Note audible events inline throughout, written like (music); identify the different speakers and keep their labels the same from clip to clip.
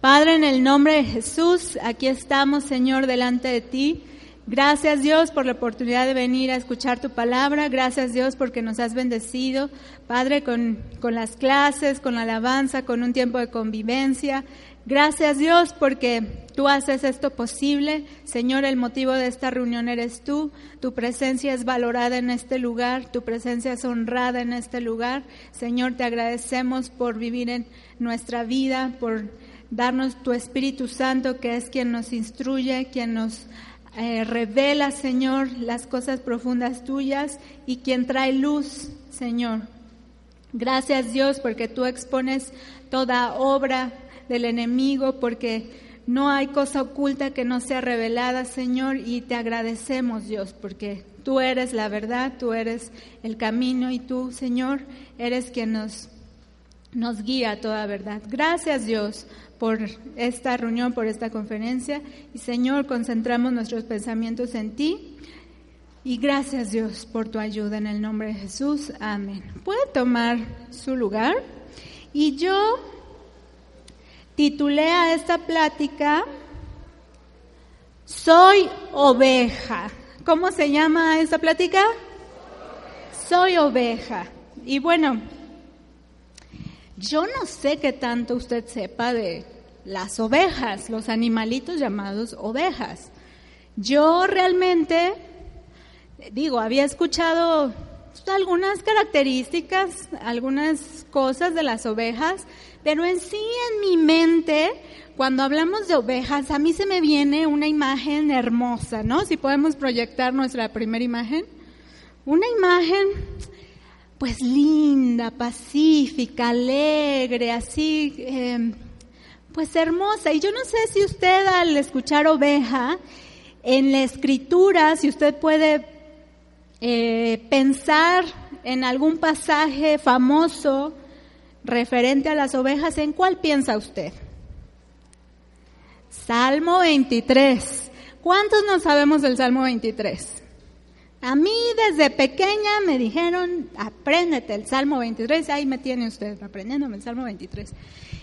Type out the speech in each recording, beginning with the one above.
Speaker 1: Padre, en el nombre de Jesús, aquí estamos, Señor, delante de ti. Gracias Dios por la oportunidad de venir a escuchar tu palabra. Gracias Dios porque nos has bendecido, Padre, con, con las clases, con la alabanza, con un tiempo de convivencia. Gracias Dios porque tú haces esto posible. Señor, el motivo de esta reunión eres tú. Tu presencia es valorada en este lugar. Tu presencia es honrada en este lugar. Señor, te agradecemos por vivir en nuestra vida, por darnos tu Espíritu Santo, que es quien nos instruye, quien nos eh, revela, Señor, las cosas profundas tuyas y quien trae luz, Señor. Gracias Dios porque tú expones toda obra del enemigo, porque no hay cosa oculta que no sea revelada, Señor, y te agradecemos, Dios, porque tú eres la verdad, tú eres el camino y tú, Señor, eres quien nos, nos guía a toda verdad. Gracias, Dios, por esta reunión, por esta conferencia. Y Señor, concentramos nuestros pensamientos en ti. Y gracias Dios por tu ayuda en el nombre de Jesús. Amén. Puede tomar su lugar. Y yo titulé a esta plática Soy oveja. ¿Cómo se llama esta plática? Soy oveja. Y bueno, yo no sé qué tanto usted sepa de las ovejas, los animalitos llamados ovejas. Yo realmente, digo, había escuchado algunas características, algunas cosas de las ovejas, pero en sí en mi mente, cuando hablamos de ovejas, a mí se me viene una imagen hermosa, ¿no? Si podemos proyectar nuestra primera imagen. Una imagen pues linda, pacífica, alegre, así, em, pues hermosa. Y yo no sé si usted al escuchar oveja, en la escritura, si usted puede eh, pensar en algún pasaje famoso referente a las ovejas, ¿en cuál piensa usted? Salmo 23. ¿Cuántos no sabemos del Salmo 23? A mí desde pequeña me dijeron, apréndete el Salmo 23, ahí me tiene usted aprendiéndome el Salmo 23.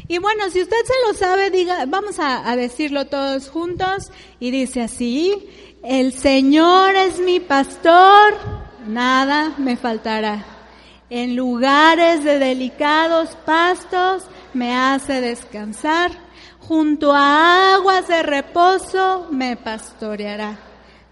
Speaker 1: Y bueno, si usted se lo sabe, diga, vamos a, a decirlo todos juntos y dice así, el Señor es mi pastor, nada me faltará. En lugares de delicados pastos me hace descansar, junto a aguas de reposo me pastoreará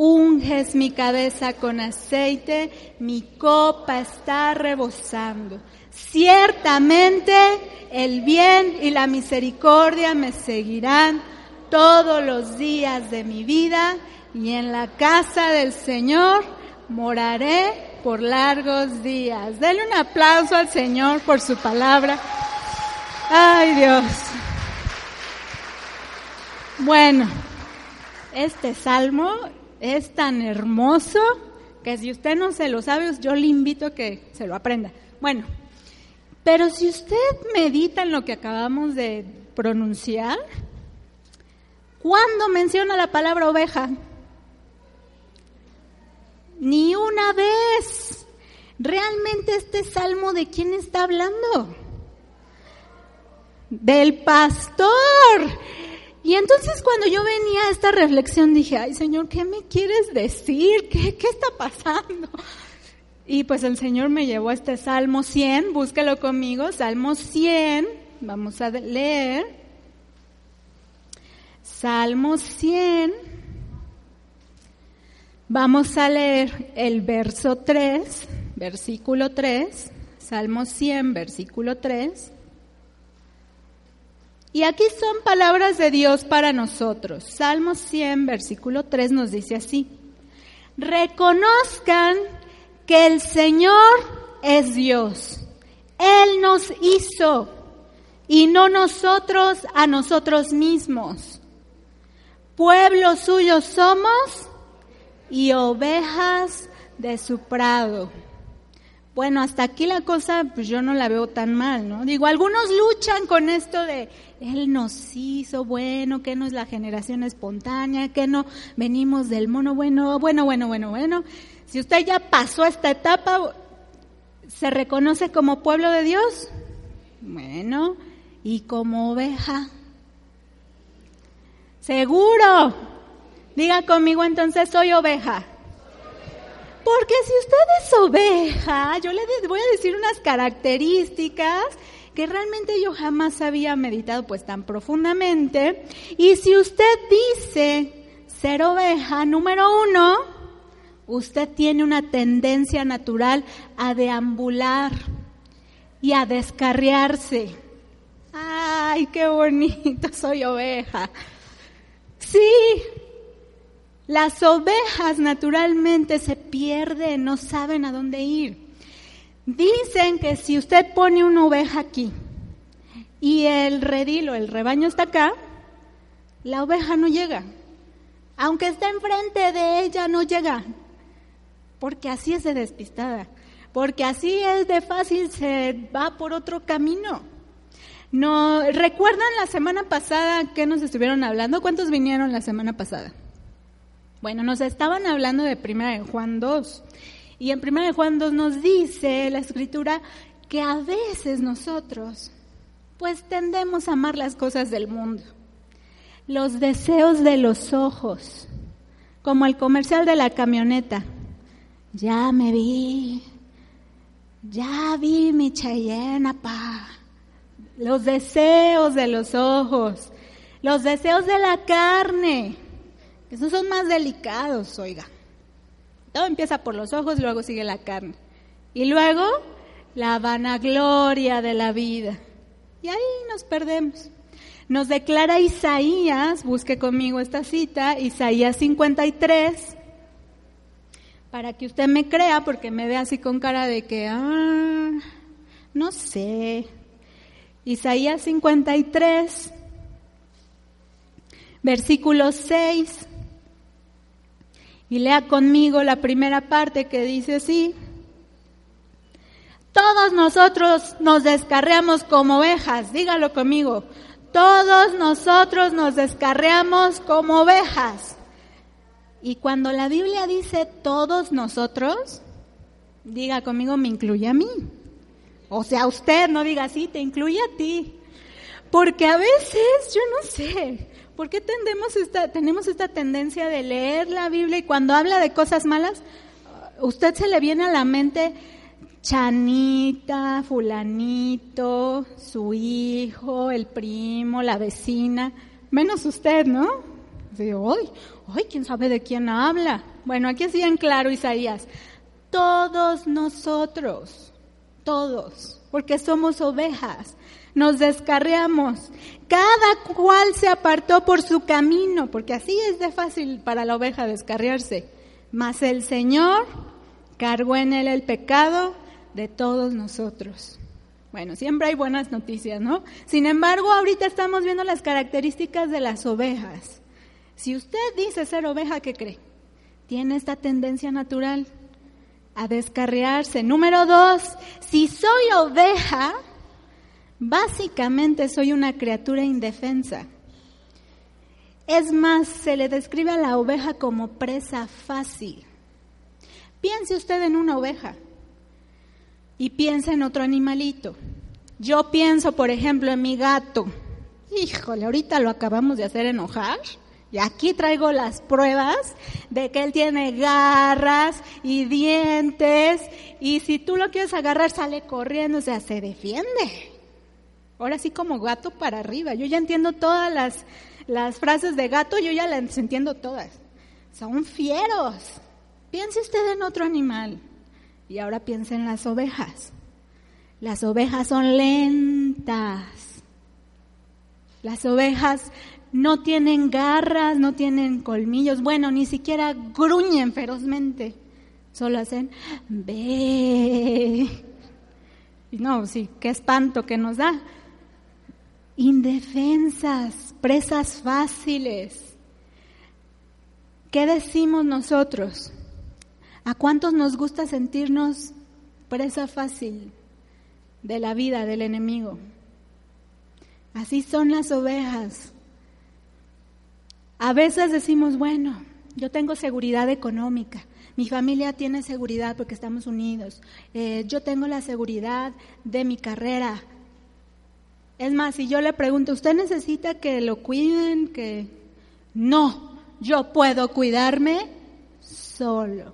Speaker 1: unges mi cabeza con aceite, mi copa está rebosando. Ciertamente el bien y la misericordia me seguirán todos los días de mi vida y en la casa del Señor moraré por largos días. Denle un aplauso al Señor por su palabra. Ay Dios. Bueno, este salmo es tan hermoso que si usted no se lo sabe, yo le invito a que se lo aprenda. Bueno, pero si usted medita en lo que acabamos de pronunciar, ¿cuándo menciona la palabra oveja? Ni una vez. ¿Realmente este salmo de quién está hablando? Del pastor. Y entonces cuando yo venía a esta reflexión dije, ay Señor, ¿qué me quieres decir? ¿Qué, qué está pasando? Y pues el Señor me llevó a este Salmo 100, búsquelo conmigo, Salmo 100, vamos a leer. Salmo 100. Vamos a leer el verso 3, versículo 3, Salmo 100, versículo 3. Y aquí son palabras de Dios para nosotros. Salmo 100, versículo 3 nos dice así. Reconozcan que el Señor es Dios. Él nos hizo y no nosotros a nosotros mismos. Pueblo suyo somos y ovejas de su prado. Bueno, hasta aquí la cosa, pues yo no la veo tan mal, ¿no? Digo, algunos luchan con esto de, Él nos hizo bueno, que no es la generación espontánea, que no venimos del mono bueno, bueno, bueno, bueno, bueno. Si usted ya pasó esta etapa, ¿se reconoce como pueblo de Dios? Bueno, y como oveja. Seguro. Diga conmigo entonces, soy oveja. Porque si usted es oveja, yo le voy a decir unas características que realmente yo jamás había meditado pues tan profundamente. Y si usted dice ser oveja, número uno, usted tiene una tendencia natural a deambular y a descarriarse. Ay, qué bonito, (laughs) soy oveja. Sí, las ovejas naturalmente se pierden, no saben a dónde ir. Dicen que si usted pone una oveja aquí y el redil o el rebaño está acá, la oveja no llega. Aunque esté enfrente de ella, no llega. Porque así es de despistada. Porque así es de fácil, se va por otro camino. No, ¿Recuerdan la semana pasada que nos estuvieron hablando? ¿Cuántos vinieron la semana pasada? Bueno, nos estaban hablando de Primera de Juan 2. Y en Primera de Juan 2 nos dice la escritura que a veces nosotros pues tendemos a amar las cosas del mundo. Los deseos de los ojos, como el comercial de la camioneta. Ya me vi, ya vi mi Cheyenne, pa. Los deseos de los ojos, los deseos de la carne esos son más delicados, oiga. Todo empieza por los ojos, luego sigue la carne. Y luego la vanagloria de la vida. Y ahí nos perdemos. Nos declara Isaías, busque conmigo esta cita, Isaías 53, para que usted me crea, porque me ve así con cara de que, ah, no sé. Isaías 53, versículo 6. Y lea conmigo la primera parte que dice así. Todos nosotros nos descarreamos como ovejas, dígalo conmigo. Todos nosotros nos descarreamos como ovejas. Y cuando la Biblia dice todos nosotros, diga conmigo, me incluye a mí. O sea, usted no diga así, te incluye a ti. Porque a veces, yo no sé, ¿Por qué tendemos esta, tenemos esta tendencia de leer la Biblia y cuando habla de cosas malas, usted se le viene a la mente Chanita, fulanito, su hijo, el primo, la vecina, menos usted, ¿no? Digo, ¡ay! ¡ay! ¿Quién sabe de quién habla? Bueno, aquí así en claro Isaías, todos nosotros, todos, porque somos ovejas, nos descarriamos. Cada cual se apartó por su camino, porque así es de fácil para la oveja descarriarse. Mas el Señor cargó en él el pecado de todos nosotros. Bueno, siempre hay buenas noticias, ¿no? Sin embargo, ahorita estamos viendo las características de las ovejas. Si usted dice ser oveja, ¿qué cree? Tiene esta tendencia natural a descarriarse. Número dos, si soy oveja, Básicamente soy una criatura indefensa. Es más, se le describe a la oveja como presa fácil. Piense usted en una oveja y piense en otro animalito. Yo pienso, por ejemplo, en mi gato. Híjole, ahorita lo acabamos de hacer enojar. Y aquí traigo las pruebas de que él tiene garras y dientes. Y si tú lo quieres agarrar, sale corriendo, o sea, se defiende. Ahora sí como gato para arriba. Yo ya entiendo todas las las frases de gato yo ya las entiendo todas. Son fieros. Piense usted en otro animal. Y ahora piense en las ovejas. Las ovejas son lentas. Las ovejas no tienen garras, no tienen colmillos, bueno, ni siquiera gruñen ferozmente. Solo hacen ve. No, sí, qué espanto que nos da. Indefensas, presas fáciles. ¿Qué decimos nosotros? ¿A cuántos nos gusta sentirnos presa fácil de la vida del enemigo? Así son las ovejas. A veces decimos, bueno, yo tengo seguridad económica, mi familia tiene seguridad porque estamos unidos, eh, yo tengo la seguridad de mi carrera. Es más, si yo le pregunto, ¿usted necesita que lo cuiden? Que no, yo puedo cuidarme solo.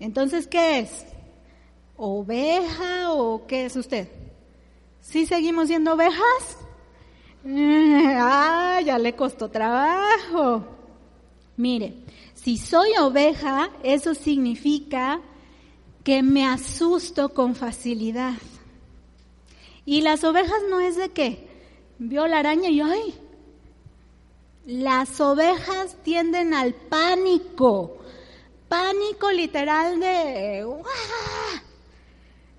Speaker 1: Entonces, ¿qué es? ¿Oveja o qué es usted? ¿Sí seguimos siendo ovejas? (laughs) ah, ya le costó trabajo. Mire, si soy oveja, eso significa que me asusto con facilidad. Y las ovejas no es de que vio la araña y ay, las ovejas tienden al pánico, pánico literal de...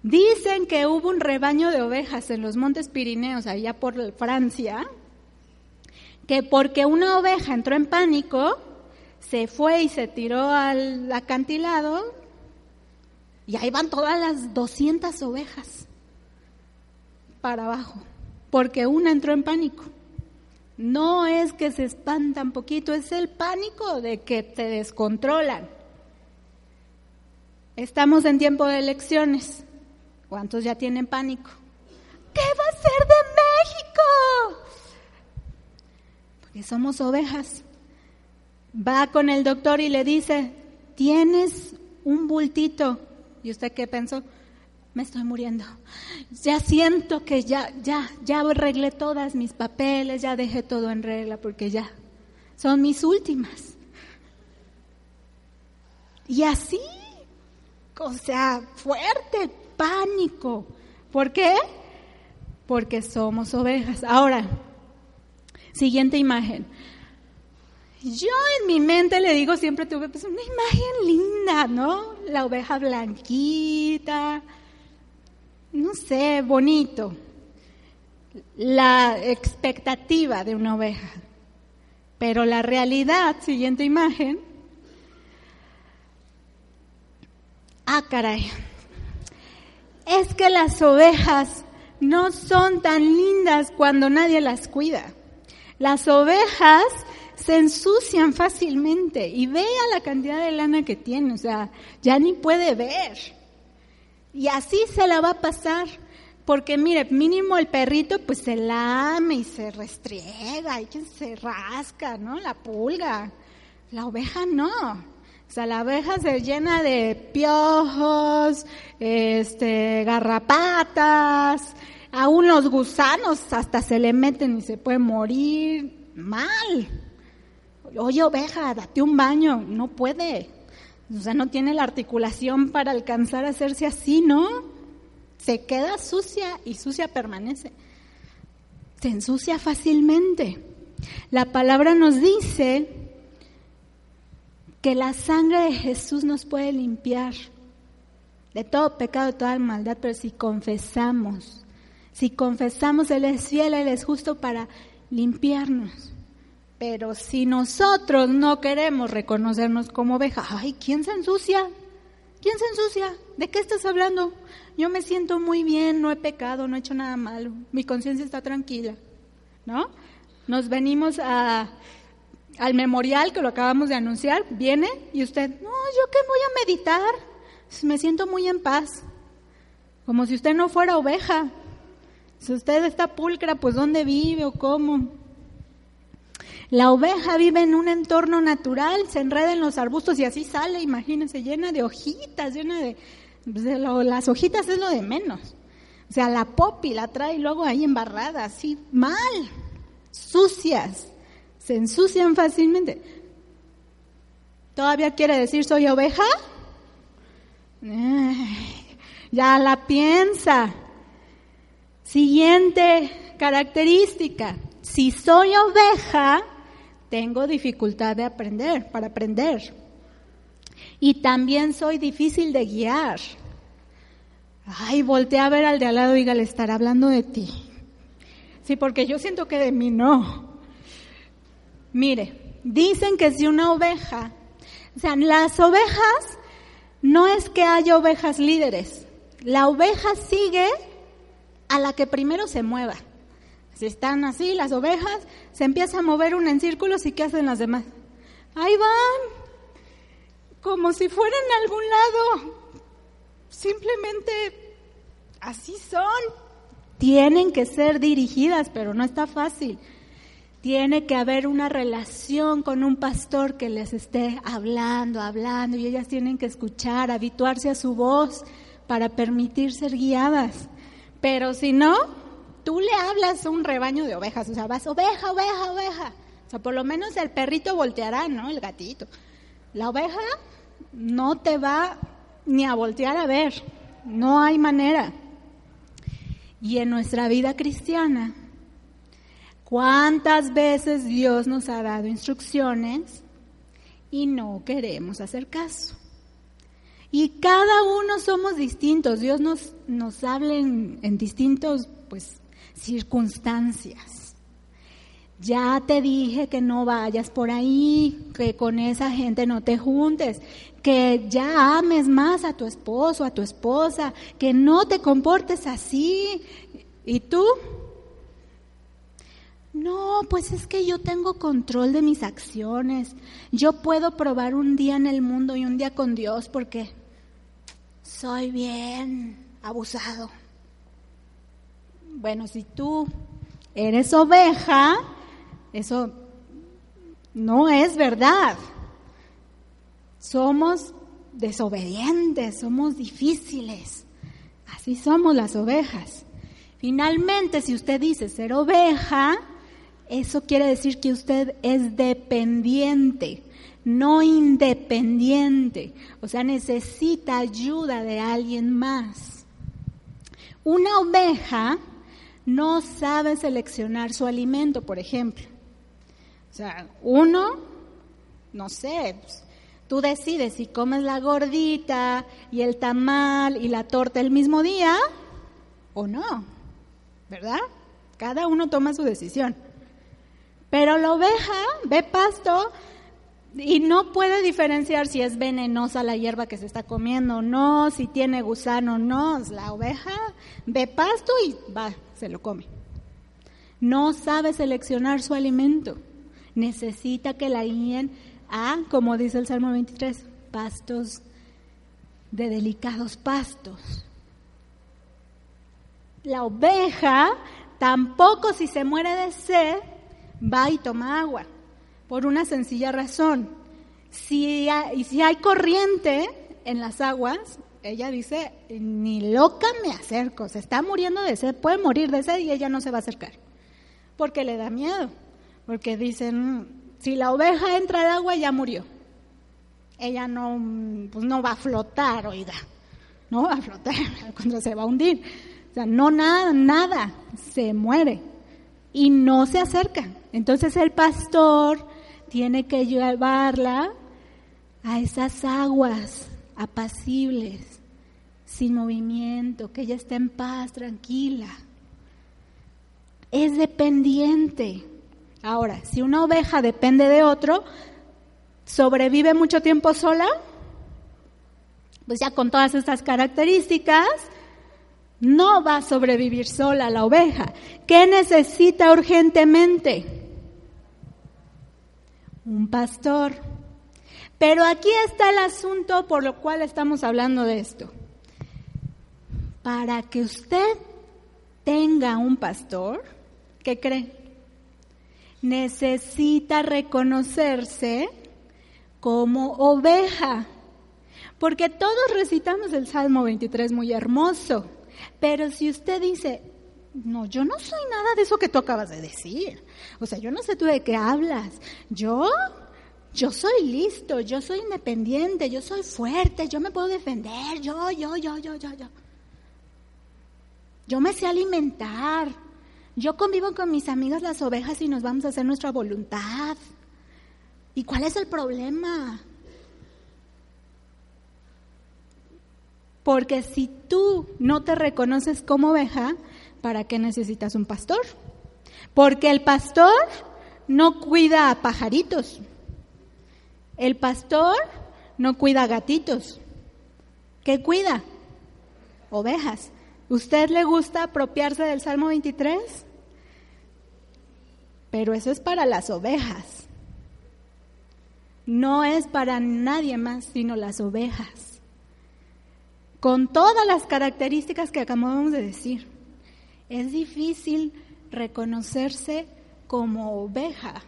Speaker 1: Dicen que hubo un rebaño de ovejas en los Montes Pirineos, allá por Francia, que porque una oveja entró en pánico, se fue y se tiró al acantilado y ahí van todas las 200 ovejas para abajo, porque una entró en pánico. No es que se espantan poquito, es el pánico de que te descontrolan. Estamos en tiempo de elecciones. ¿Cuántos ya tienen pánico? ¿Qué va a ser de México? Porque somos ovejas. Va con el doctor y le dice, tienes un bultito. ¿Y usted qué pensó? me estoy muriendo. Ya siento que ya, ya, ya arreglé todas mis papeles, ya dejé todo en regla porque ya son mis últimas. Y así, o sea, fuerte, pánico. ¿Por qué? Porque somos ovejas. Ahora, siguiente imagen. Yo en mi mente le digo siempre tuve pues una imagen linda, ¿no? La oveja blanquita, no sé, bonito, la expectativa de una oveja. Pero la realidad, siguiente imagen, ah, caray, es que las ovejas no son tan lindas cuando nadie las cuida. Las ovejas se ensucian fácilmente y vea la cantidad de lana que tiene, o sea, ya ni puede ver. Y así se la va a pasar. Porque mire, mínimo el perrito pues se lame y se restriega y se rasca, ¿no? La pulga. La oveja no. O sea, la oveja se llena de piojos, este, garrapatas, aún los gusanos hasta se le meten y se puede morir mal. Oye, oveja, date un baño. No puede. O sea, no tiene la articulación para alcanzar a hacerse así, ¿no? Se queda sucia y sucia permanece. Se ensucia fácilmente. La palabra nos dice que la sangre de Jesús nos puede limpiar de todo pecado, de toda maldad, pero si confesamos, si confesamos, Él es fiel, Él es justo para limpiarnos. Pero si nosotros no queremos reconocernos como oveja, ay, ¿quién se ensucia? ¿Quién se ensucia? ¿De qué estás hablando? Yo me siento muy bien, no he pecado, no he hecho nada malo, mi conciencia está tranquila, ¿no? Nos venimos a, al memorial que lo acabamos de anunciar, viene y usted, no, yo qué voy a meditar, me siento muy en paz, como si usted no fuera oveja. Si usted está pulcra, pues ¿dónde vive o cómo? La oveja vive en un entorno natural, se enreda en los arbustos y así sale, imagínense, llena de hojitas, llena de... Pues, las hojitas es lo de menos. O sea, la popi la trae luego ahí embarrada, así mal. sucias, se ensucian fácilmente. ¿Todavía quiere decir soy oveja? ya la piensa. Siguiente característica. Si soy oveja, tengo dificultad de aprender, para aprender. Y también soy difícil de guiar. Ay, voltea a ver al de al lado y le estar hablando de ti. Sí, porque yo siento que de mí no. Mire, dicen que si una oveja, o sea, las ovejas no es que haya ovejas líderes. La oveja sigue a la que primero se mueva. Si están así las ovejas, se empieza a mover una en círculos y ¿qué hacen las demás? Ahí van, como si fueran a algún lado. Simplemente así son. Tienen que ser dirigidas, pero no está fácil. Tiene que haber una relación con un pastor que les esté hablando, hablando, y ellas tienen que escuchar, habituarse a su voz para permitir ser guiadas. Pero si no, tú le hablas a un rebaño de ovejas, o sea, vas oveja, oveja, oveja. O sea, por lo menos el perrito volteará, ¿no? El gatito. La oveja no te va ni a voltear a ver, no hay manera. Y en nuestra vida cristiana, ¿cuántas veces Dios nos ha dado instrucciones y no queremos hacer caso? Y cada uno somos distintos, Dios nos, nos habla en, en distintos pues, circunstancias. Ya te dije que no vayas por ahí, que con esa gente no te juntes, que ya ames más a tu esposo, a tu esposa, que no te comportes así. ¿Y tú? No, pues es que yo tengo control de mis acciones. Yo puedo probar un día en el mundo y un día con Dios porque soy bien abusado. Bueno, si tú eres oveja, eso no es verdad. Somos desobedientes, somos difíciles. Así somos las ovejas. Finalmente, si usted dice ser oveja, eso quiere decir que usted es dependiente, no independiente. O sea, necesita ayuda de alguien más. Una oveja no sabe seleccionar su alimento, por ejemplo. O sea, uno, no sé, pues, tú decides si comes la gordita y el tamal y la torta el mismo día o no, ¿verdad? Cada uno toma su decisión. Pero la oveja ve pasto y no puede diferenciar si es venenosa la hierba que se está comiendo o no, si tiene gusano o no. La oveja ve pasto y va, se lo come. No sabe seleccionar su alimento. Necesita que la guíen a, como dice el Salmo 23, pastos de delicados pastos. La oveja tampoco si se muere de sed va y toma agua, por una sencilla razón. Si hay, si hay corriente en las aguas, ella dice, ni loca me acerco, se está muriendo de sed, puede morir de sed y ella no se va a acercar, porque le da miedo, porque dicen, si la oveja entra al agua ya murió, ella no, pues no va a flotar, oiga, no va a flotar, (laughs) cuando se va a hundir, o sea, no nada, nada, se muere y no se acerca. Entonces el pastor tiene que llevarla a esas aguas apacibles, sin movimiento, que ella esté en paz, tranquila. Es dependiente. Ahora, si una oveja depende de otro, ¿sobrevive mucho tiempo sola? Pues ya con todas estas características, no va a sobrevivir sola la oveja. ¿Qué necesita urgentemente? Un pastor. Pero aquí está el asunto por lo cual estamos hablando de esto para que usted tenga un pastor, ¿qué cree? Necesita reconocerse como oveja. Porque todos recitamos el Salmo 23 muy hermoso. Pero si usted dice, No, yo no soy nada de eso que tú acabas de decir. O sea, yo no sé tú de qué hablas. Yo, yo soy listo, yo soy independiente, yo soy fuerte, yo me puedo defender, yo, yo, yo, yo, yo, yo. Yo me sé alimentar. Yo convivo con mis amigas las ovejas y nos vamos a hacer nuestra voluntad. ¿Y cuál es el problema? Porque si tú no te reconoces como oveja, ¿para qué necesitas un pastor? Porque el pastor no cuida a pajaritos. El pastor no cuida a gatitos. ¿Qué cuida? Ovejas. ¿Usted le gusta apropiarse del Salmo 23? Pero eso es para las ovejas. No es para nadie más, sino las ovejas. Con todas las características que acabamos de decir. Es difícil reconocerse como oveja,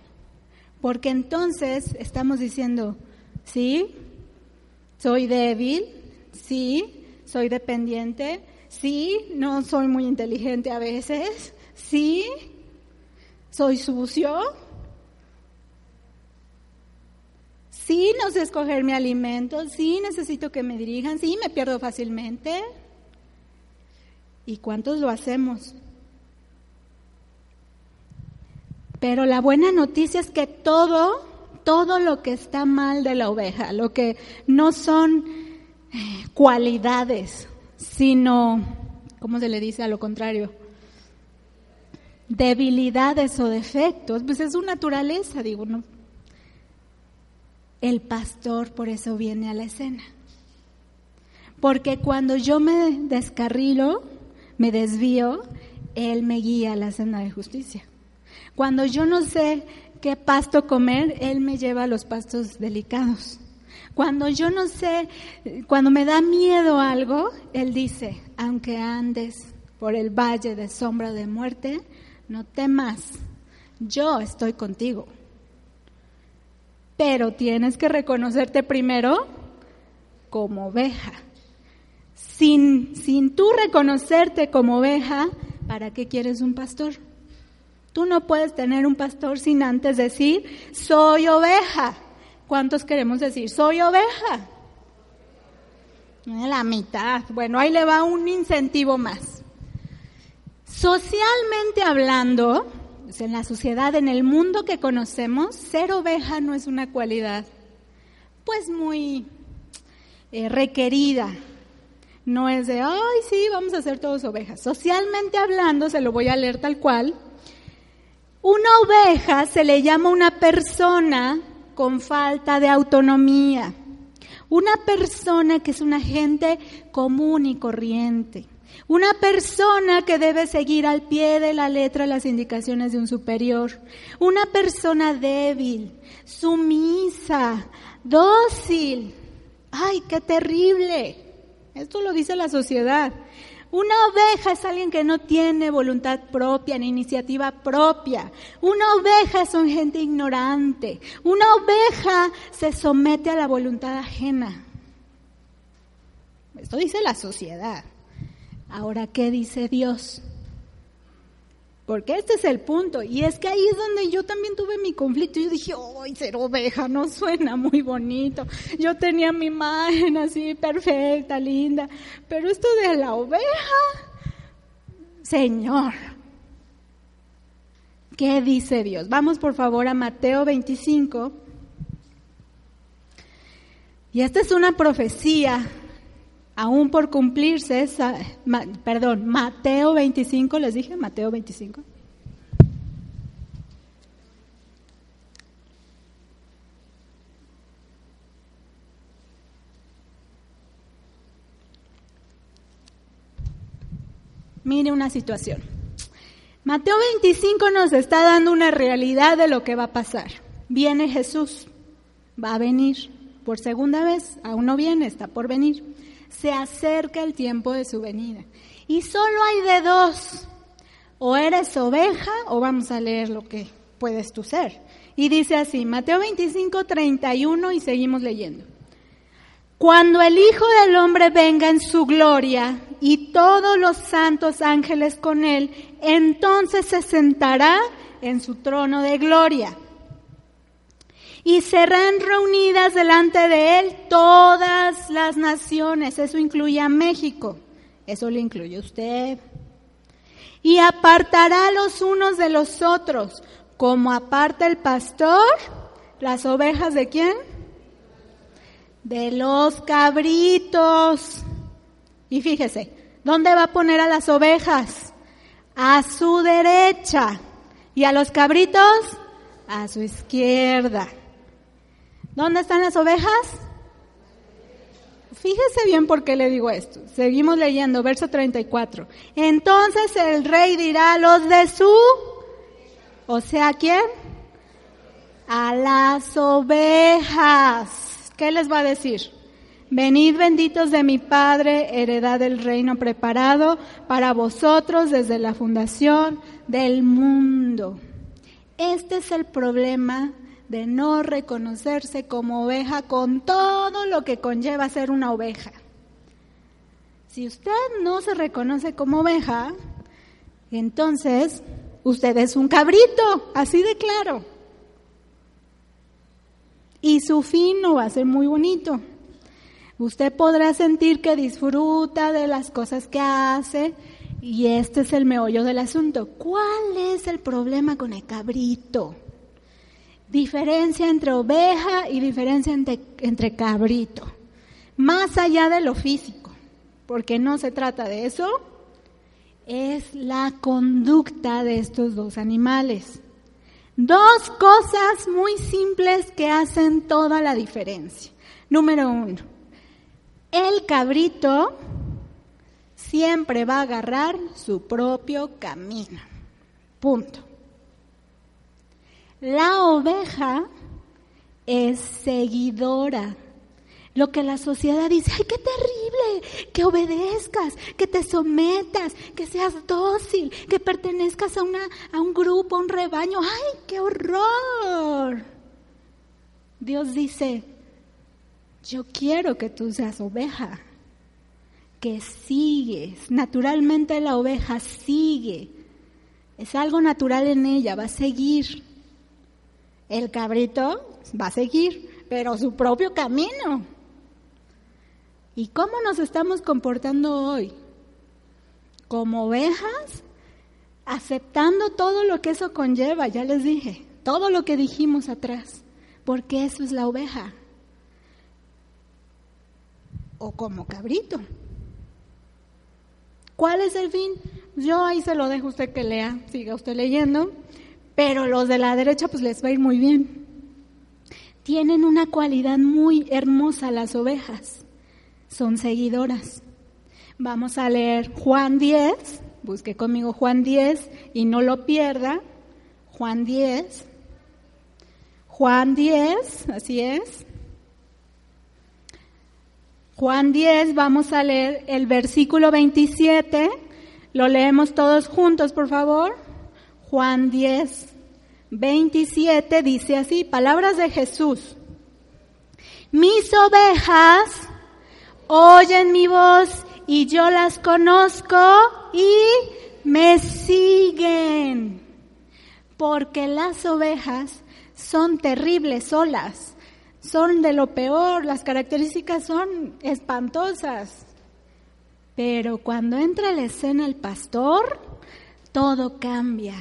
Speaker 1: porque entonces estamos diciendo, sí, soy débil, sí, soy dependiente, Sí, no soy muy inteligente a veces. Sí, soy sucio. Sí, no sé escoger mi alimento. Sí, necesito que me dirijan. Sí, me pierdo fácilmente. ¿Y cuántos lo hacemos? Pero la buena noticia es que todo, todo lo que está mal de la oveja, lo que no son eh, cualidades, sino, ¿cómo se le dice a lo contrario? Debilidades o defectos, pues es su naturaleza, digo, ¿no? El pastor por eso viene a la escena. Porque cuando yo me descarrilo, me desvío, Él me guía a la senda de justicia. Cuando yo no sé qué pasto comer, Él me lleva a los pastos delicados. Cuando yo no sé, cuando me da miedo algo, Él dice, aunque andes por el valle de sombra de muerte, no temas, yo estoy contigo. Pero tienes que reconocerte primero como oveja. Sin, sin tú reconocerte como oveja, ¿para qué quieres un pastor? Tú no puedes tener un pastor sin antes decir, soy oveja. ¿Cuántos queremos decir, soy oveja? La mitad. Bueno, ahí le va un incentivo más. Socialmente hablando, pues, en la sociedad, en el mundo que conocemos, ser oveja no es una cualidad, pues muy eh, requerida. No es de, ay, sí, vamos a ser todos ovejas. Socialmente hablando, se lo voy a leer tal cual, una oveja se le llama una persona con falta de autonomía. Una persona que es una gente común y corriente. Una persona que debe seguir al pie de la letra las indicaciones de un superior. Una persona débil, sumisa, dócil. ¡Ay, qué terrible! Esto lo dice la sociedad. Una oveja es alguien que no tiene voluntad propia ni iniciativa propia. Una oveja es un gente ignorante. Una oveja se somete a la voluntad ajena. Esto dice la sociedad. Ahora, ¿qué dice Dios? Porque este es el punto. Y es que ahí es donde yo también tuve mi conflicto. Yo dije, ¡ay, ser oveja no (laughs) suena muy bonito! Yo tenía mi imagen así perfecta, linda. Pero esto de la oveja, Señor, ¿qué dice Dios? Vamos por favor a Mateo 25. Y esta es una profecía aún por cumplirse, perdón, Mateo 25, les dije, Mateo 25. Mire una situación. Mateo 25 nos está dando una realidad de lo que va a pasar. Viene Jesús, va a venir por segunda vez, aún no viene, está por venir se acerca el tiempo de su venida. Y solo hay de dos. O eres oveja o vamos a leer lo que puedes tú ser. Y dice así, Mateo 25, 31 y seguimos leyendo. Cuando el Hijo del Hombre venga en su gloria y todos los santos ángeles con él, entonces se sentará en su trono de gloria. Y serán reunidas delante de él todas las naciones, eso incluye a México, eso le incluye usted. Y apartará los unos de los otros, como aparta el pastor las ovejas de quién? De los cabritos. Y fíjese, ¿dónde va a poner a las ovejas? A su derecha. ¿Y a los cabritos? A su izquierda. ¿Dónde están las ovejas? Fíjese bien por qué le digo esto. Seguimos leyendo, verso 34. Entonces el rey dirá a los de su, o sea, ¿quién? A las ovejas. ¿Qué les va a decir? Venid benditos de mi Padre, heredad del reino preparado para vosotros desde la fundación del mundo. Este es el problema de no reconocerse como oveja con todo lo que conlleva ser una oveja. Si usted no se reconoce como oveja, entonces usted es un cabrito, así de claro. Y su fin no va a ser muy bonito. Usted podrá sentir que disfruta de las cosas que hace y este es el meollo del asunto. ¿Cuál es el problema con el cabrito? Diferencia entre oveja y diferencia entre, cabrito. Más allá de lo físico, porque no se trata de eso, es la conducta de estos dos animales. Dos cosas muy simples que hacen toda la diferencia. Número uno, el cabrito siempre va a agarrar su propio camino. Punto. La oveja es seguidora. Lo que la sociedad dice, ay, qué terrible, que obedezcas, que te sometas, que seas dócil, que pertenezcas a, una, a un grupo, a un rebaño, ay, qué horror. Dios dice, yo quiero que tú seas oveja, que sigues. Naturalmente la oveja sigue. Es algo natural en ella, va a seguir. El cabrito va a seguir, pero su propio camino. ¿Y cómo nos estamos comportando hoy? Como ovejas, aceptando todo lo que eso conlleva, ya les dije, todo lo que dijimos atrás, porque eso es la oveja o como cabrito. ¿Cuál es el fin? Yo ahí se lo dejo a usted que lea, siga usted leyendo, pero los de la derecha pues les va a ir muy bien. Tienen una cualidad muy hermosa las ovejas, son seguidoras. Vamos a leer Juan 10, busque conmigo Juan 10 y no lo pierda. Juan 10, Juan 10, así es. Juan 10, vamos a leer el versículo 27. Lo leemos todos juntos, por favor. Juan 10, 27 dice así, palabras de Jesús. Mis ovejas oyen mi voz y yo las conozco y me siguen. Porque las ovejas son terribles solas son de lo peor, las características son espantosas. Pero cuando entra a la escena el pastor, todo cambia,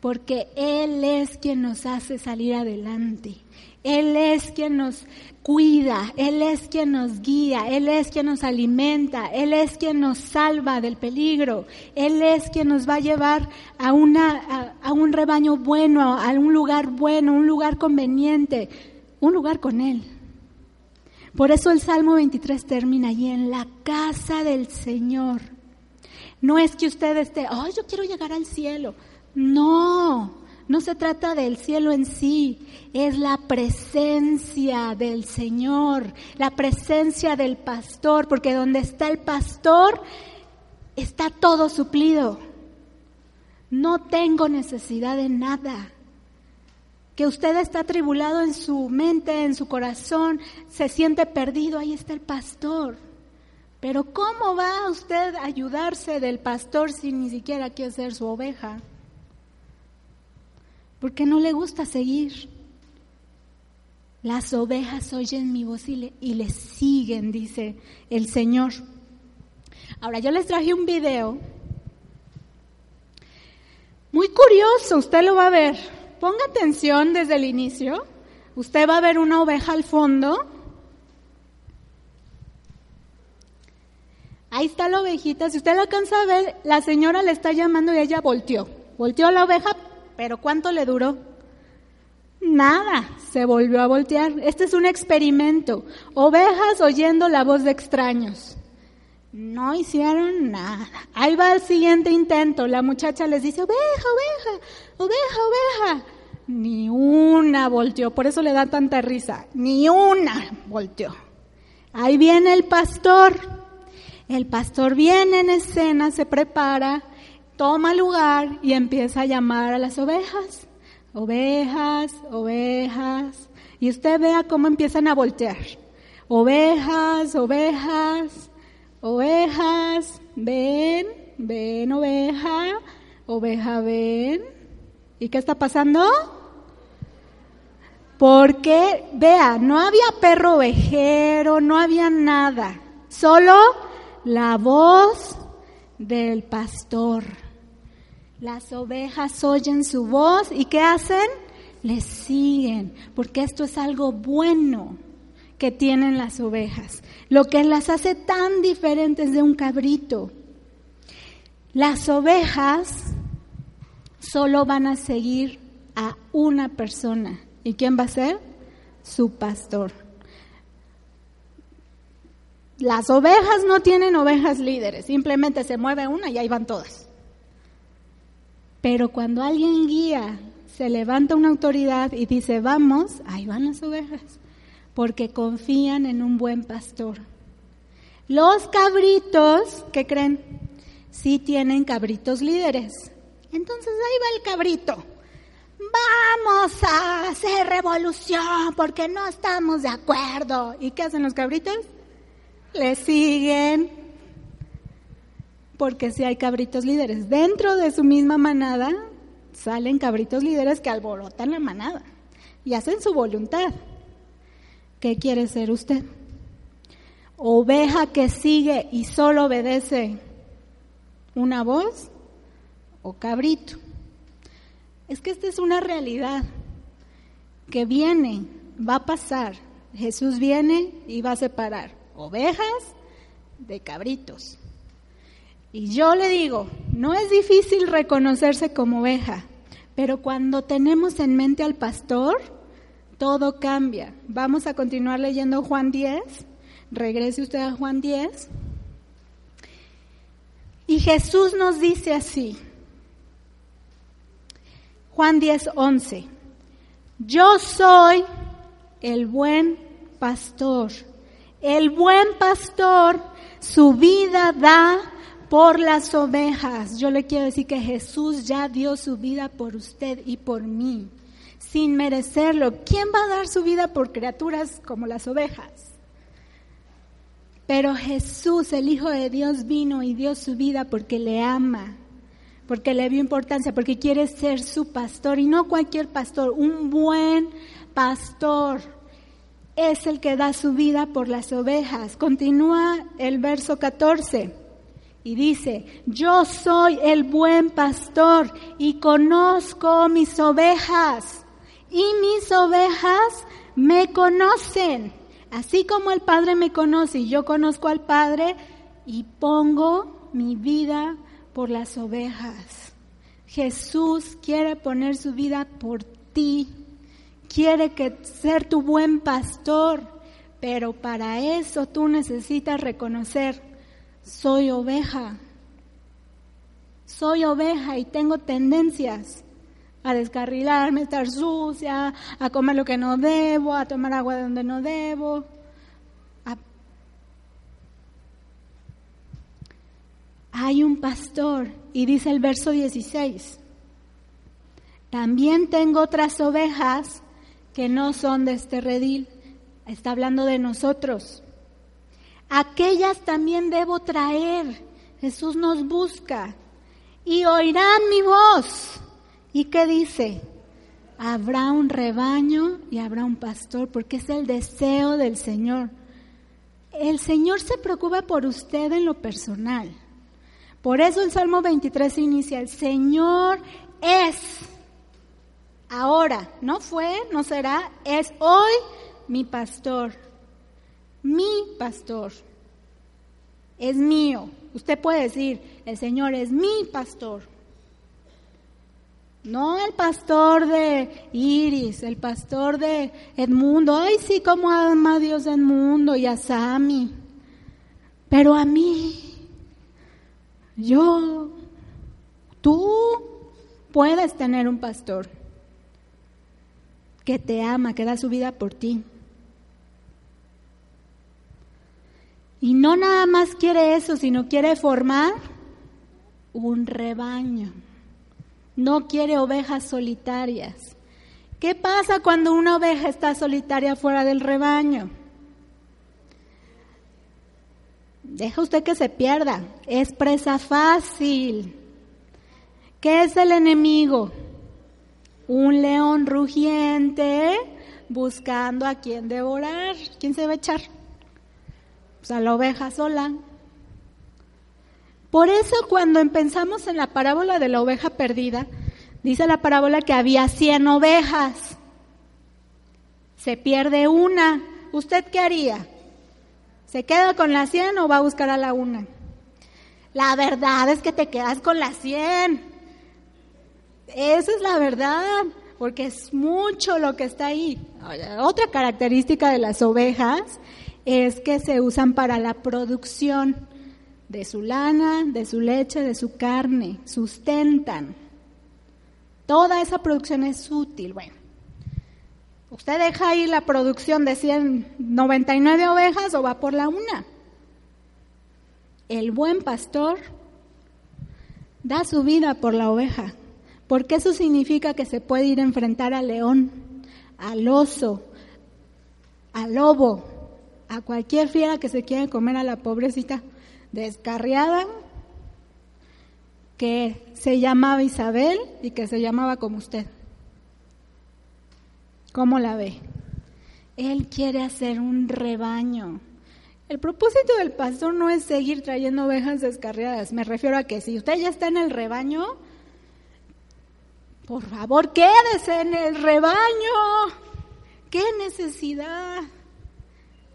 Speaker 1: porque Él es quien nos hace salir adelante. Él es quien nos cuida, Él es quien nos guía, Él es quien nos alimenta, Él es quien nos salva del peligro, Él es quien nos va a llevar a, una, a, un rebaño bueno, a un lugar bueno, un lugar conveniente un lugar con Él. Por eso el Salmo 23 termina allí en la casa del Señor. No es que usted esté, ay, yo quiero llegar al cielo. No, no se trata del cielo en sí, es la presencia del Señor, la presencia del pastor, porque donde está el pastor está todo suplido. No tengo necesidad de nada. que usted está atribulado en su mente, en su corazón, se siente perdido, ahí está el pastor. Pero ¿cómo va usted a ayudarse del pastor si ni siquiera quiere ser su oveja? Porque no le gusta seguir. Las ovejas oyen mi voz y le, y le siguen, dice el Señor. Ahora yo les traje un video muy curioso, usted lo va a ver. Ponga atención desde el inicio. Usted va a ver una oveja al fondo. Ahí está la ovejita. Si usted la alcanza a ver, la señora le está llamando y ella volteó. Volteó la oveja, pero ¿cuánto le duró? Nada, se volvió a voltear. Este es un experimento. Ovejas oyendo la voz de extraños. No hicieron nada. Ahí va el siguiente intento. La muchacha les dice, oveja, oveja, oveja, oveja. Ni una volteó, por eso le da tanta risa. Ni una volteó. Ahí viene el pastor. El pastor viene en escena, se prepara, toma lugar y empieza a llamar a las ovejas. Ovejas, ovejas. Y usted vea cómo empiezan a voltear. Ovejas, ovejas. Ovejas, ven, ven oveja, oveja, ven. ¿Y qué está pasando? Porque, vea, no había perro ovejero, no había nada, solo la voz del pastor. Las ovejas oyen su voz y ¿qué hacen? Les siguen, porque esto es algo bueno que tienen las ovejas, lo que las hace tan diferentes de un cabrito. Las ovejas solo van a seguir a una persona. ¿Y quién va a ser? Su pastor. Las ovejas no tienen ovejas líderes, simplemente se mueve una y ahí van todas. Pero cuando alguien guía, se levanta una autoridad y dice, vamos, ahí van las ovejas porque confían en un buen pastor. Los cabritos, ¿qué creen? Sí tienen cabritos líderes. Entonces ahí va el cabrito. Vamos a hacer revolución porque no estamos de acuerdo. ¿Y qué hacen los cabritos? Le siguen. Porque si hay cabritos líderes dentro de su misma manada, salen cabritos líderes que alborotan la manada y hacen su voluntad. ¿Qué quiere ser usted? ¿Oveja que sigue y solo obedece una voz o cabrito? Es que esta es una realidad que viene, va a pasar. Jesús viene y va a separar ovejas de cabritos. Y yo le digo, no es difícil reconocerse como oveja, pero cuando tenemos en mente al pastor, todo cambia. Vamos a continuar leyendo Juan 10. Regrese usted a Juan 10. Y Jesús nos dice así. Juan 10, 11. Yo soy el buen pastor. El buen pastor su vida da por las ovejas. Yo le quiero decir que Jesús ya dio su vida por usted y por mí sin merecerlo. ¿Quién va a dar su vida por criaturas como las ovejas? Pero Jesús, el Hijo de Dios, vino y dio su vida porque le ama, porque le vio importancia, porque quiere ser su pastor y no cualquier pastor, un buen pastor es el que da su vida por las ovejas. Continúa el verso 14 y dice, yo soy el buen pastor y conozco mis ovejas y mis ovejas me conocen. Así como el Padre me conoce y yo conozco al Padre y pongo mi vida por las ovejas. Jesús quiere poner su vida por ti. Quiere que ser tu buen pastor, pero para eso tú necesitas reconocer, soy oveja. Soy oveja y tengo tendencias a descarrilarme, a estar sucia, a comer lo que no debo, a tomar agua de donde no debo. Hay un pastor y dice el verso 16, También tengo otras ovejas que no son de este redil. Está hablando de nosotros. Aquellas también debo traer. Jesús nos busca y oirán mi voz. ¿Y qué dice? Habrá un rebaño y habrá un pastor, porque es el deseo del Señor. El Señor se preocupa por usted en lo personal. Por eso el Salmo 23 inicia, el Señor es ahora, no fue, no será, es hoy mi pastor, mi pastor, es mío. Usted puede decir, el Señor es mi pastor. No el pastor de Iris, el pastor de Edmundo. Ay, sí, cómo ama Dios Edmundo y a Sami. Pero a mí, yo, tú puedes tener un pastor que te ama, que da su vida por ti. Y no nada más quiere eso, sino quiere formar un rebaño. No quiere ovejas solitarias. ¿Qué pasa cuando una oveja está solitaria fuera del rebaño? Deja usted que se pierda. Es presa fácil. ¿Qué es el enemigo? Un león rugiente buscando a quien devorar. ¿Quién se va a echar? Pues a la oveja sola. Por eso cuando pensamos en la parábola de la oveja perdida, dice la parábola que había 100 ovejas. Se pierde una. ¿Usted qué haría? ¿Se queda con la 100 o va a buscar a la una? La verdad es que te quedas con la 100. Esa es la verdad, porque es mucho lo que está ahí. Otra característica de las ovejas es que se usan para la producción de su lana, de su leche, de su carne, sustentan. Toda esa producción es útil. Bueno, usted deja ahí la producción de 199 ovejas o va por la una. El buen pastor da su vida por la oveja, porque eso significa que se puede ir a enfrentar al león, al oso, al lobo, a cualquier fiera que se quiera comer a la pobrecita descarriada que se llamaba Isabel y que se llamaba como usted. ¿Cómo la ve? Él quiere hacer un rebaño. El propósito del pastor no es seguir trayendo ovejas descarriadas. Me refiero a que si usted ya está en el rebaño, por favor, quédese en el rebaño. ¿Qué necesidad?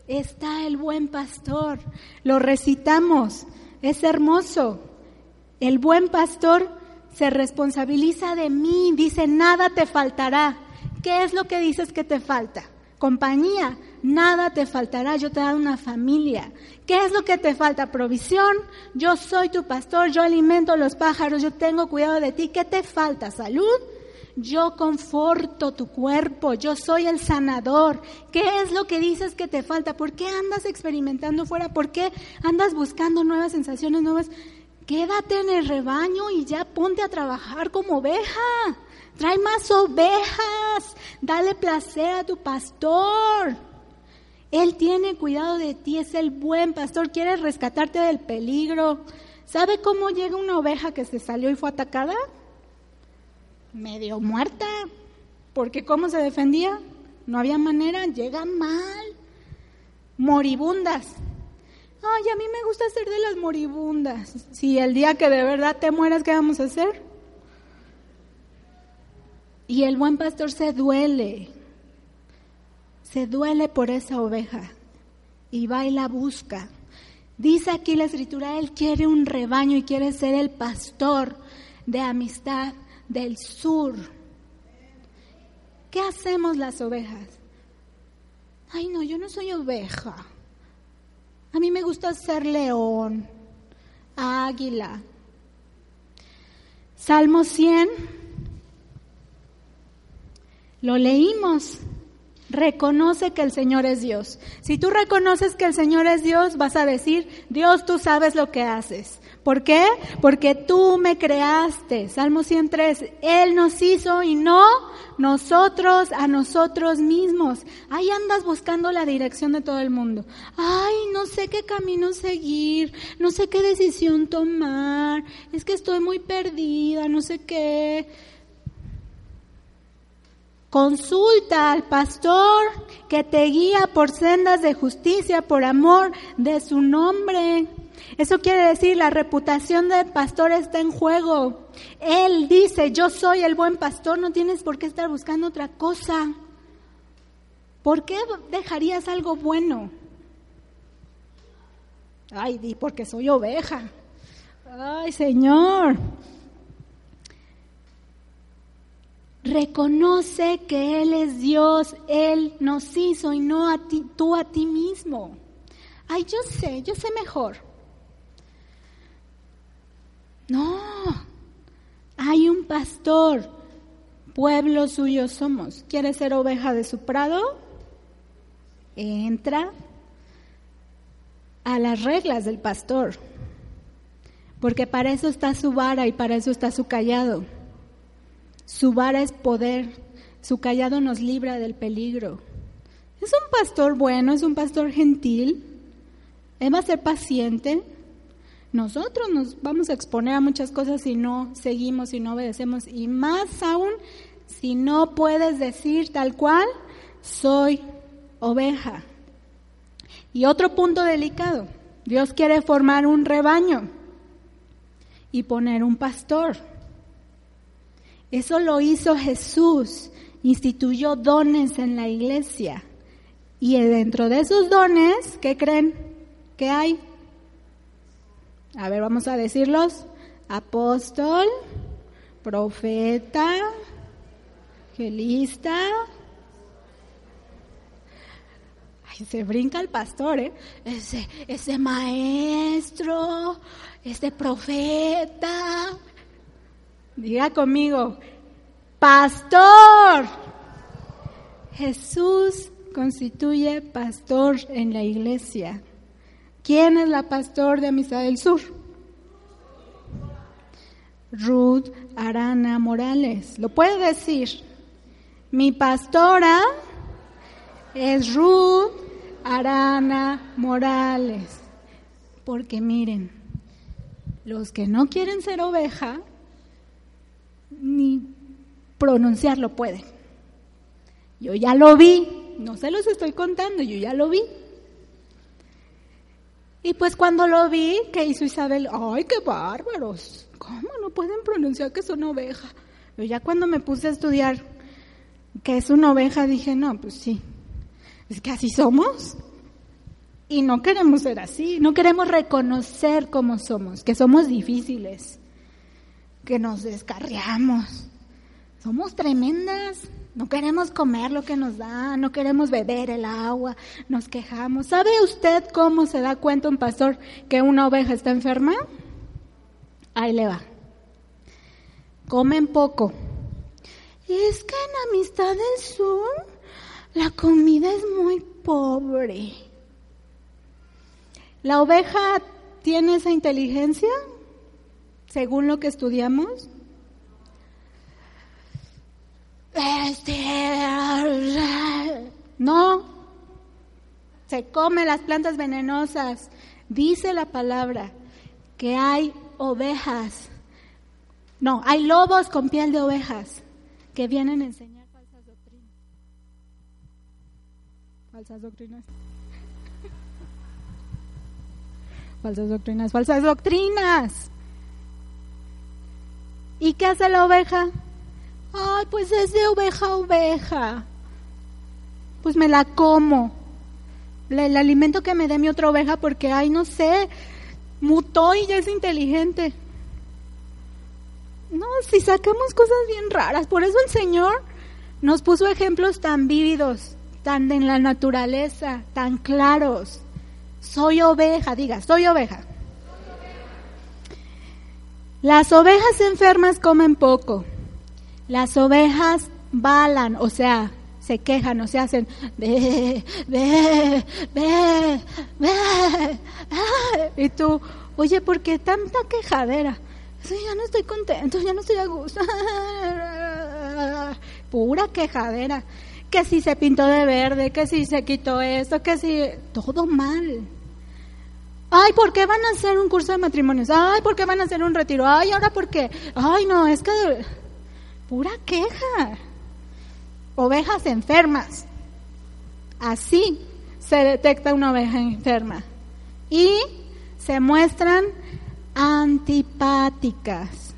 Speaker 1: Está el buen pastor. Lo recitamos, es hermoso. El buen pastor se responsabiliza de mí, dice, nada te faltará. ¿Qué es lo que dices que te falta? Compañía, nada te faltará, yo te daré una familia. ¿Qué es lo que te falta? Provisión, yo soy tu pastor, yo alimento a los pájaros, yo tengo cuidado de ti. ¿Qué te falta? ¿Salud? Yo conforto tu cuerpo, yo soy el sanador. ¿Qué es lo que dices que te falta? ¿Por qué andas experimentando fuera? ¿Por qué andas buscando nuevas sensaciones, nuevas? Quédate en el rebaño y ya ponte a trabajar como oveja. Trae más ovejas. Dale placer a tu pastor. Él tiene cuidado de ti, es el buen pastor, quiere rescatarte del peligro. ¿Sabe cómo llega una oveja que se salió y fue atacada? Medio muerta, porque ¿cómo se defendía? No había manera, llegan mal, moribundas. Ay, a mí me gusta ser de las moribundas. Si el día que de verdad te mueras, ¿qué vamos a hacer? Y el buen pastor se duele, se duele por esa oveja y va y la busca. Dice aquí la escritura, él quiere un rebaño y quiere ser el pastor de amistad del sur. ¿Qué hacemos las ovejas? Ay, no, yo no soy oveja. A mí me gusta ser león, águila. Salmo 100, lo leímos. Reconoce que el Señor es Dios. Si tú reconoces que el Señor es Dios, vas a decir, Dios, tú sabes lo que haces. ¿Por qué? Porque tú me creaste. Salmo 103. Él nos hizo y no nosotros a nosotros mismos. Ahí andas buscando la dirección de todo el mundo. Ay, no sé qué camino seguir, no sé qué decisión tomar, es que estoy muy perdida, no sé qué. Consulta al pastor que te guía por sendas de justicia, por amor de su nombre. Eso quiere decir, la reputación del pastor está en juego. Él dice, yo soy el buen pastor, no tienes por qué estar buscando otra cosa. ¿Por qué dejarías algo bueno? Ay, di, porque soy oveja. Ay, Señor. Reconoce que Él es Dios, Él nos hizo y no a ti, tú a ti mismo. Ay, yo sé, yo sé mejor. No, hay un pastor, pueblo suyo somos. ¿Quiere ser oveja de su prado? Entra a las reglas del pastor, porque para eso está su vara y para eso está su callado. Su vara es poder, su callado nos libra del peligro. Es un pastor bueno, es un pastor gentil, él va a ser paciente, nosotros nos vamos a exponer a muchas cosas si no seguimos, si no obedecemos, y más aún si no puedes decir tal cual, soy oveja. Y otro punto delicado, Dios quiere formar un rebaño y poner un pastor. Eso lo hizo Jesús, instituyó dones en la iglesia. Y dentro de esos dones, ¿qué creen? que hay? A ver, vamos a decirlos. Apóstol, profeta, gelista. Ay, se brinca el pastor, ¿eh? Ese, ese maestro, ese profeta. Diga conmigo, pastor. Jesús constituye pastor en la iglesia. ¿Quién es la pastor de Amistad del Sur? Ruth Arana Morales. ¿Lo puede decir? Mi pastora es Ruth Arana Morales. Porque miren, los que no quieren ser oveja, ni pronunciarlo pueden. Yo ya lo vi, no se los estoy contando, yo ya lo vi. Y pues cuando lo vi, ¿qué hizo Isabel? ¡Ay, qué bárbaros! ¿Cómo no pueden pronunciar que es una oveja? Pero ya cuando me puse a estudiar que es una oveja, dije, no, pues sí, es que así somos. Y no queremos ser así, no queremos reconocer cómo somos, que somos difíciles, que nos descarriamos. Somos tremendas, no queremos comer lo que nos da, no queremos beber el agua, nos quejamos. ¿Sabe usted cómo se da cuenta un pastor que una oveja está enferma? Ahí le va. Comen poco. Es que en Amistad del Sur la comida es muy pobre. ¿La oveja tiene esa inteligencia? Según lo que estudiamos. Este, no, se come las plantas venenosas. Dice la palabra que hay ovejas, no, hay lobos con piel de ovejas que vienen a enseñar falsas doctrinas. Falsas doctrinas. (laughs) Falsas doctrinas, falsas doctrinas. ¿Y qué hace la oveja? Ay, pues es de oveja a oveja. Pues me la como. El alimento que me dé mi otra oveja porque, ay, no sé, mutó y ya es inteligente. No, si sacamos cosas bien raras. Por eso el Señor nos puso ejemplos tan vívidos, tan en la naturaleza, tan claros. Soy oveja, diga, soy oveja. Las ovejas enfermas comen poco. Las ovejas balan, o sea, se quejan o se hacen ve, ve, ve, ve. Y tú, oye, ¿por qué tanta quejadera? Ya no estoy contento, ya no estoy a gusto. (laughs) Pura quejadera. Que si se pintó de verde, que si se quitó esto, que si... Todo mal. Ay, ¿por qué van a hacer un curso de matrimonios? Ay, ¿por qué van a hacer un retiro? Ay, ahora por qué. Ay, no, es que... Pura queja ovejas enfermas. Así se detecta una oveja enferma. Y se muestran antipáticas.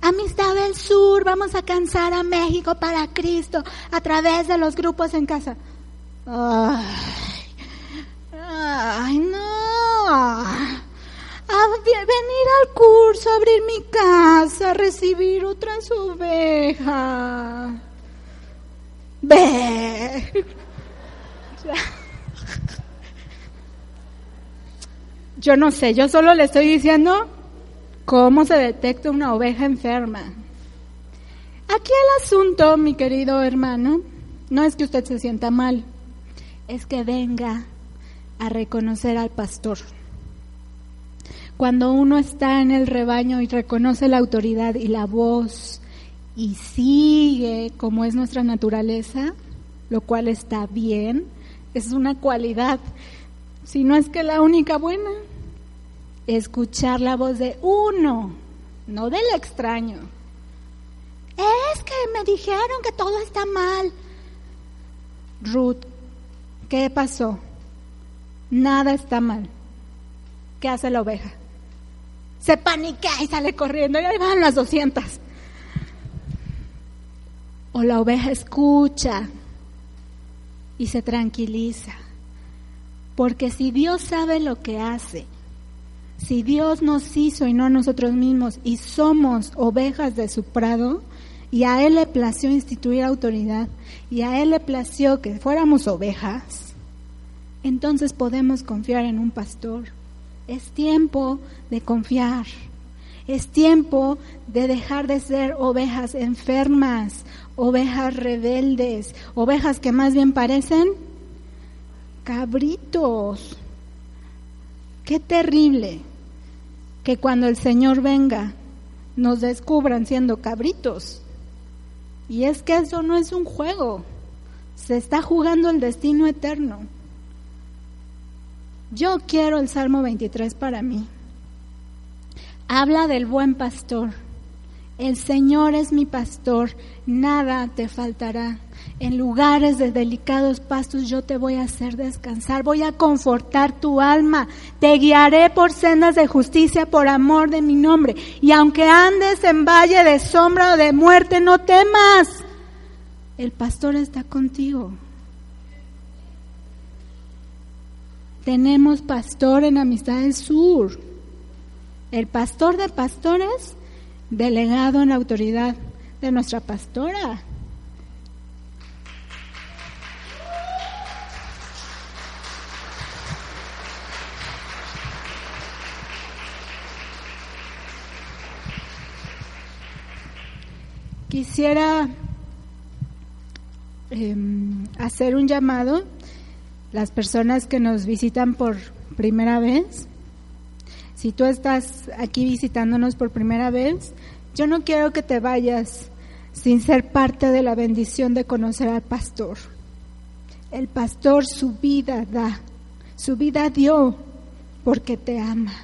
Speaker 1: Amistad del Sur, vamos a cansar a México para Cristo a través de los grupos en casa. Ay no. A venir al curso, abrir mi casa, recibir otras ovejas. Yo no sé, yo solo le estoy diciendo cómo se detecta una oveja enferma. Aquí el asunto, mi querido hermano, no es que usted se sienta mal, es que venga a reconocer al pastor. Cuando uno está en el rebaño y reconoce la autoridad y la voz y sigue como es nuestra naturaleza, lo cual está bien, es una cualidad, si no es que la única buena, escuchar la voz de uno, no del extraño. Es que me dijeron que todo está mal. Ruth, ¿qué pasó? Nada está mal. ¿Qué hace la oveja? Se paniquea y sale corriendo y ahí van las 200 o la oveja escucha y se tranquiliza. Porque si Dios sabe lo que hace, si Dios nos hizo y no nosotros mismos y somos ovejas de su prado, y a Él le plació instituir autoridad, y a Él le plació que fuéramos ovejas, entonces podemos confiar en un pastor. Es tiempo de confiar. Es tiempo de dejar de ser ovejas enfermas, ovejas rebeldes, ovejas que más bien parecen cabritos. Qué terrible que cuando el Señor venga nos descubran siendo cabritos. Y es que eso no es un juego, se está jugando el destino eterno. Yo quiero el Salmo 23 para mí. Habla del buen pastor el Señor es mi pastor, nada te faltará. En lugares de delicados pastos yo te voy a hacer descansar, voy a confortar tu alma, te guiaré por sendas de justicia por amor de mi nombre. Y aunque andes en valle de sombra o de muerte, no temas. El pastor está contigo. Tenemos pastor en Amistad del Sur. El pastor de pastores delegado en la autoridad de nuestra pastora. Quisiera em, hacer un llamado, las personas que nos visitan por primera vez, si tú estás aquí visitándonos por primera vez, yo no quiero que te vayas sin ser parte de la bendición de conocer al pastor. El pastor su vida da, su vida dio porque te ama.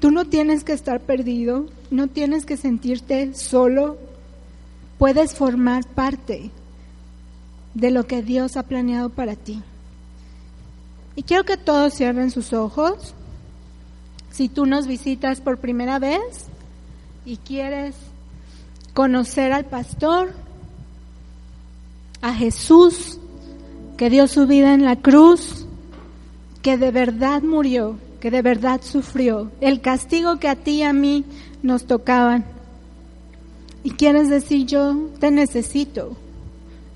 Speaker 1: Tú no tienes que estar perdido, no tienes que sentirte solo, puedes formar parte de lo que Dios ha planeado para ti. Y quiero que todos cierren sus ojos. Si tú nos visitas por primera vez y quieres conocer al pastor, a Jesús, que dio su vida en la cruz, que de verdad murió, que de verdad sufrió, el castigo que a ti y a mí nos tocaban. Y quieres decir, yo te necesito,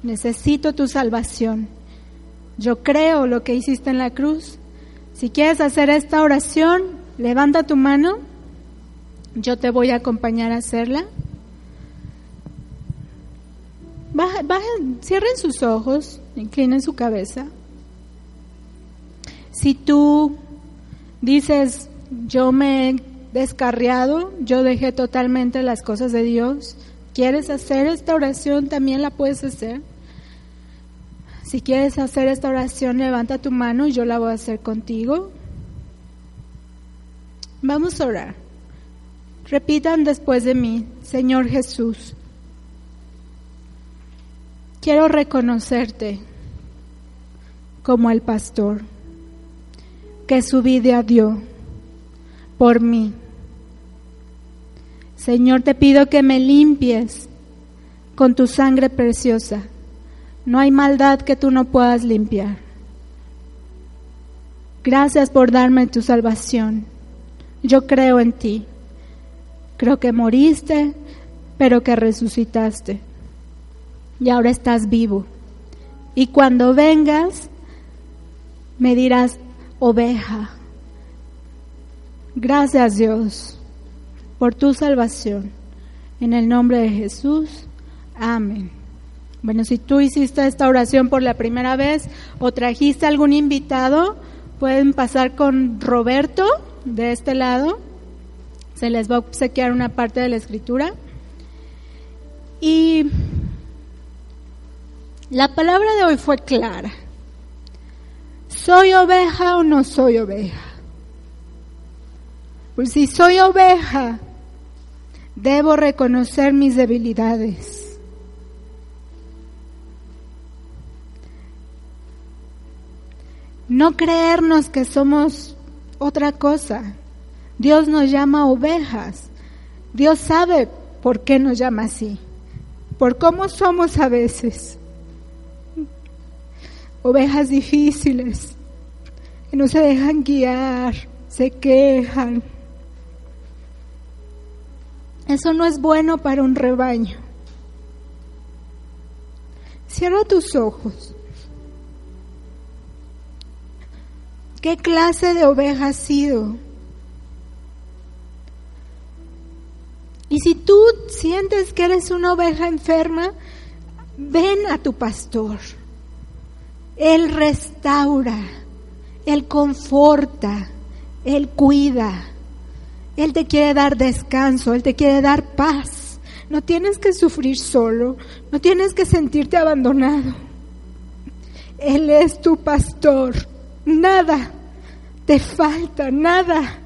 Speaker 1: necesito tu salvación. Yo creo lo que hiciste en la cruz. Si quieres hacer esta oración, Levanta tu mano, yo te voy a acompañar a hacerla. cierren sus ojos, inclinen su cabeza. Si tú dices, yo me he descarriado, yo dejé totalmente las cosas de Dios, ¿quieres hacer esta oración? También la puedes hacer. Si quieres hacer esta oración, levanta tu mano y yo la voy a hacer contigo. Vamos a orar. Repitan después de mí, Señor Jesús, quiero reconocerte como el pastor que su vida dio por mí. Señor, te pido que me limpies con tu sangre preciosa no hay maldad que tú no puedas limpiar. Gracias por darme tu salvación. Yo creo en ti. Creo que moriste, pero que resucitaste. Y ahora estás vivo. Y cuando vengas, me dirás, oveja. Gracias Dios por tu salvación. En el nombre de Jesús. Amén. Bueno, si tú hiciste esta oración por la primera vez o trajiste algún invitado, pueden pasar con Roberto de este lado. Se les va a obsequiar una parte de la escritura. Y la palabra de hoy fue clara. ¿Soy oveja o no soy oveja? Pues si soy oveja, debo reconocer mis debilidades No creernos que somos otra cosa. Dios nos llama ovejas. Dios sabe por qué nos llama así. Por cómo somos a veces. Ovejas difíciles, que no se dejan guiar, se quejan. Eso no es bueno para un rebaño. Cierra tus ojos. ¿Qué clase de oveja has sido? Y si tú sientes que eres una oveja enferma, ven a tu pastor. Él restaura, Él conforta, Él cuida. Él te quiere dar descanso, Él te quiere dar paz. No tienes que sufrir solo, no tienes que sentirte abandonado. Él es tu pastor Nada te falta, nada.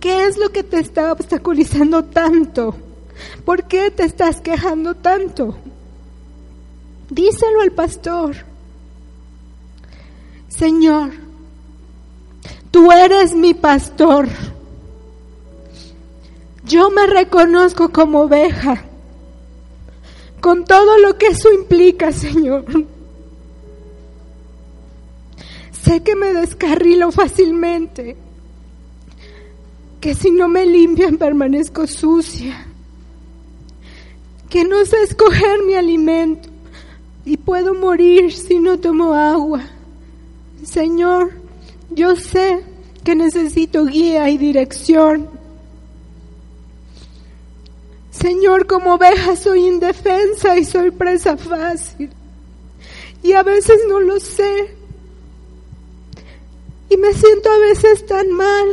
Speaker 1: ¿Qué es lo que te está obstaculizando tanto? ¿Por qué te estás quejando tanto? Díselo al pastor. Señor, tú eres mi pastor. Yo me reconozco como oveja, con todo lo que eso implica, Señor. Sé que me descarrilo fácilmente, que si no me limpian permanezco sucia, que no sé escoger mi alimento y puedo morir si no tomo agua. Señor, yo sé que necesito guía y dirección. Señor, como oveja soy indefensa y soy presa fácil. Y a veces no lo sé. Y me siento a veces tan mal.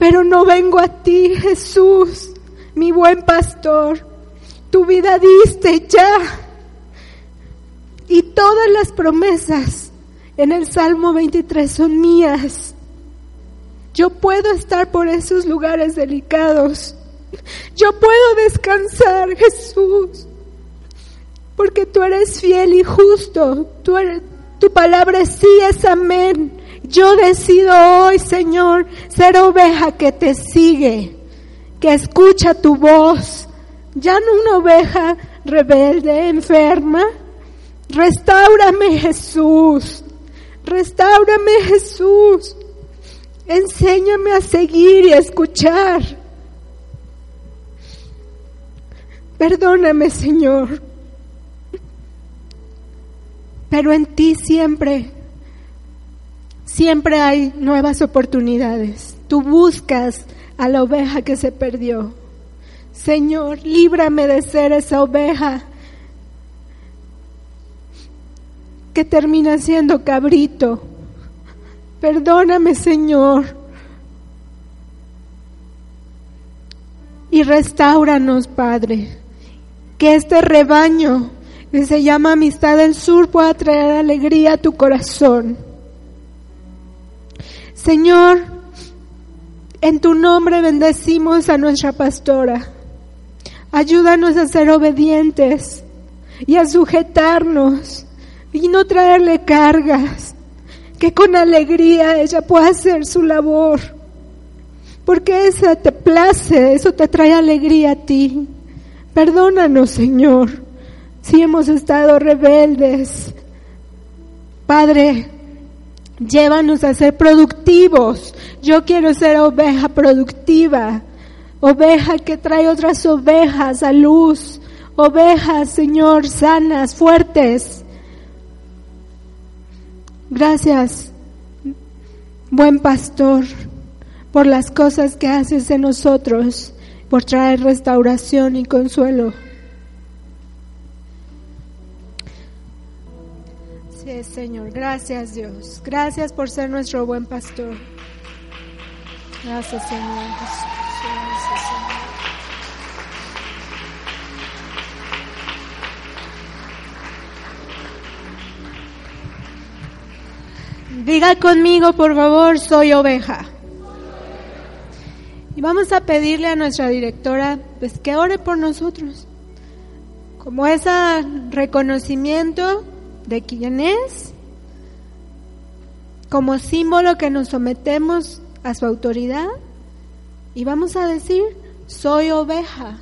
Speaker 1: Pero no vengo a ti, Jesús, mi buen pastor. Tu vida diste ya. Y todas las promesas en el Salmo 23 son mías. Yo puedo estar por esos lugares delicados. Yo puedo descansar, Jesús. Porque tú eres fiel y justo. Tú eres, tu palabra sí es amén. Yo decido hoy, Señor, ser oveja que te sigue, que escucha tu voz. Ya no una oveja rebelde, enferma. Restáurame, Jesús. Restáurame, Jesús. Enséñame a seguir y a escuchar. Perdóname, Señor pero en ti siempre, siempre hay nuevas oportunidades. Tú buscas a la oveja que se perdió. Señor, líbrame de ser esa oveja que termina siendo cabrito. Perdóname, Señor. Y restauranos, Padre. Que este rebaño se llama Amistad del Sur pueda traer alegría a tu corazón. Señor, en tu nombre bendecimos a nuestra pastora. Ayúdanos a ser obedientes y a sujetarnos y no traerle cargas. Que con alegría ella pueda hacer su labor. Porque eso te place, eso te trae alegría a ti. Perdónanos, Señor, si hemos estado rebeldes. Padre, llévanos a ser productivos. Yo quiero ser oveja productiva, oveja que trae otras ovejas a luz, ovejas, Señor, sanas, fuertes. Gracias, buen pastor, por las cosas que haces en nosotros, por traer restauración y consuelo. Señor, gracias Dios, gracias por ser nuestro buen pastor. Gracias, Señor Gracias, Señor. Diga conmigo, por favor, soy oveja. Y vamos a pedirle a nuestra directora pues que ore por nosotros. Como ese reconocimiento de quién es, como símbolo que nos sometemos a su autoridad y vamos a decir, soy oveja.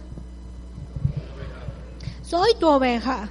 Speaker 1: Soy tu oveja.